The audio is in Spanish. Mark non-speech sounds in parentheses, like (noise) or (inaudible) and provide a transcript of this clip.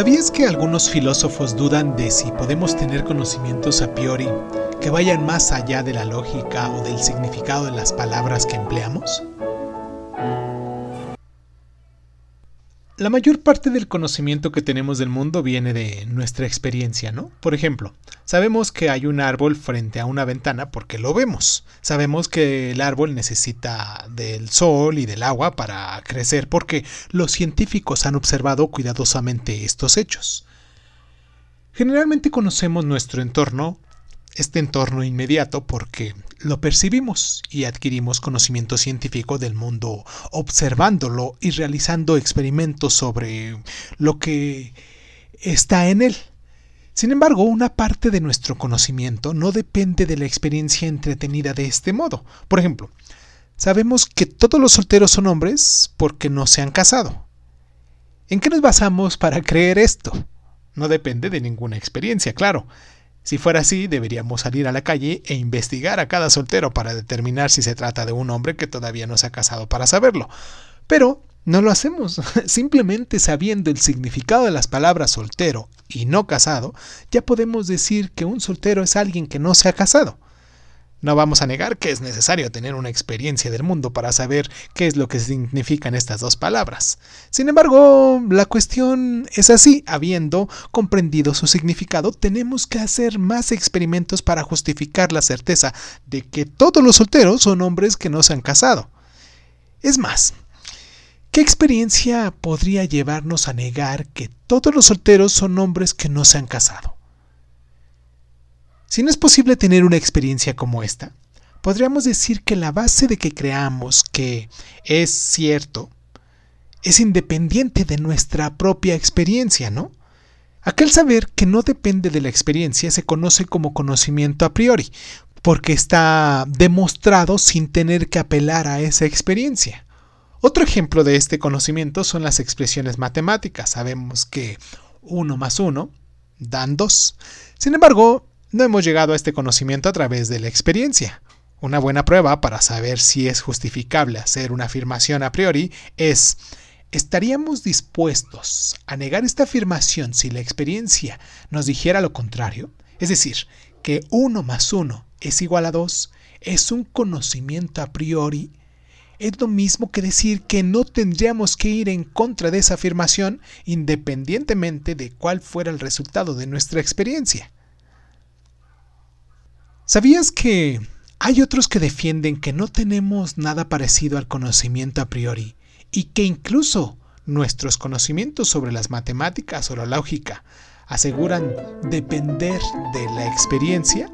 ¿Sabías que algunos filósofos dudan de si podemos tener conocimientos a priori que vayan más allá de la lógica o del significado de las palabras que empleamos? La mayor parte del conocimiento que tenemos del mundo viene de nuestra experiencia, ¿no? Por ejemplo, sabemos que hay un árbol frente a una ventana porque lo vemos. Sabemos que el árbol necesita del sol y del agua para crecer porque los científicos han observado cuidadosamente estos hechos. Generalmente conocemos nuestro entorno este entorno inmediato porque lo percibimos y adquirimos conocimiento científico del mundo observándolo y realizando experimentos sobre lo que está en él. Sin embargo, una parte de nuestro conocimiento no depende de la experiencia entretenida de este modo. Por ejemplo, sabemos que todos los solteros son hombres porque no se han casado. ¿En qué nos basamos para creer esto? No depende de ninguna experiencia, claro. Si fuera así, deberíamos salir a la calle e investigar a cada soltero para determinar si se trata de un hombre que todavía no se ha casado para saberlo. Pero no lo hacemos. (laughs) Simplemente sabiendo el significado de las palabras soltero y no casado, ya podemos decir que un soltero es alguien que no se ha casado. No vamos a negar que es necesario tener una experiencia del mundo para saber qué es lo que significan estas dos palabras. Sin embargo, la cuestión es así, habiendo comprendido su significado, tenemos que hacer más experimentos para justificar la certeza de que todos los solteros son hombres que no se han casado. Es más, ¿qué experiencia podría llevarnos a negar que todos los solteros son hombres que no se han casado? Si no es posible tener una experiencia como esta, podríamos decir que la base de que creamos que es cierto es independiente de nuestra propia experiencia, ¿no? Aquel saber que no depende de la experiencia se conoce como conocimiento a priori, porque está demostrado sin tener que apelar a esa experiencia. Otro ejemplo de este conocimiento son las expresiones matemáticas. Sabemos que 1 más 1 dan 2. Sin embargo, no hemos llegado a este conocimiento a través de la experiencia. Una buena prueba para saber si es justificable hacer una afirmación a priori es ¿Estaríamos dispuestos a negar esta afirmación si la experiencia nos dijera lo contrario? Es decir, que 1 más 1 es igual a 2 es un conocimiento a priori. Es lo mismo que decir que no tendríamos que ir en contra de esa afirmación independientemente de cuál fuera el resultado de nuestra experiencia. ¿Sabías que hay otros que defienden que no tenemos nada parecido al conocimiento a priori y que incluso nuestros conocimientos sobre las matemáticas o la lógica aseguran depender de la experiencia?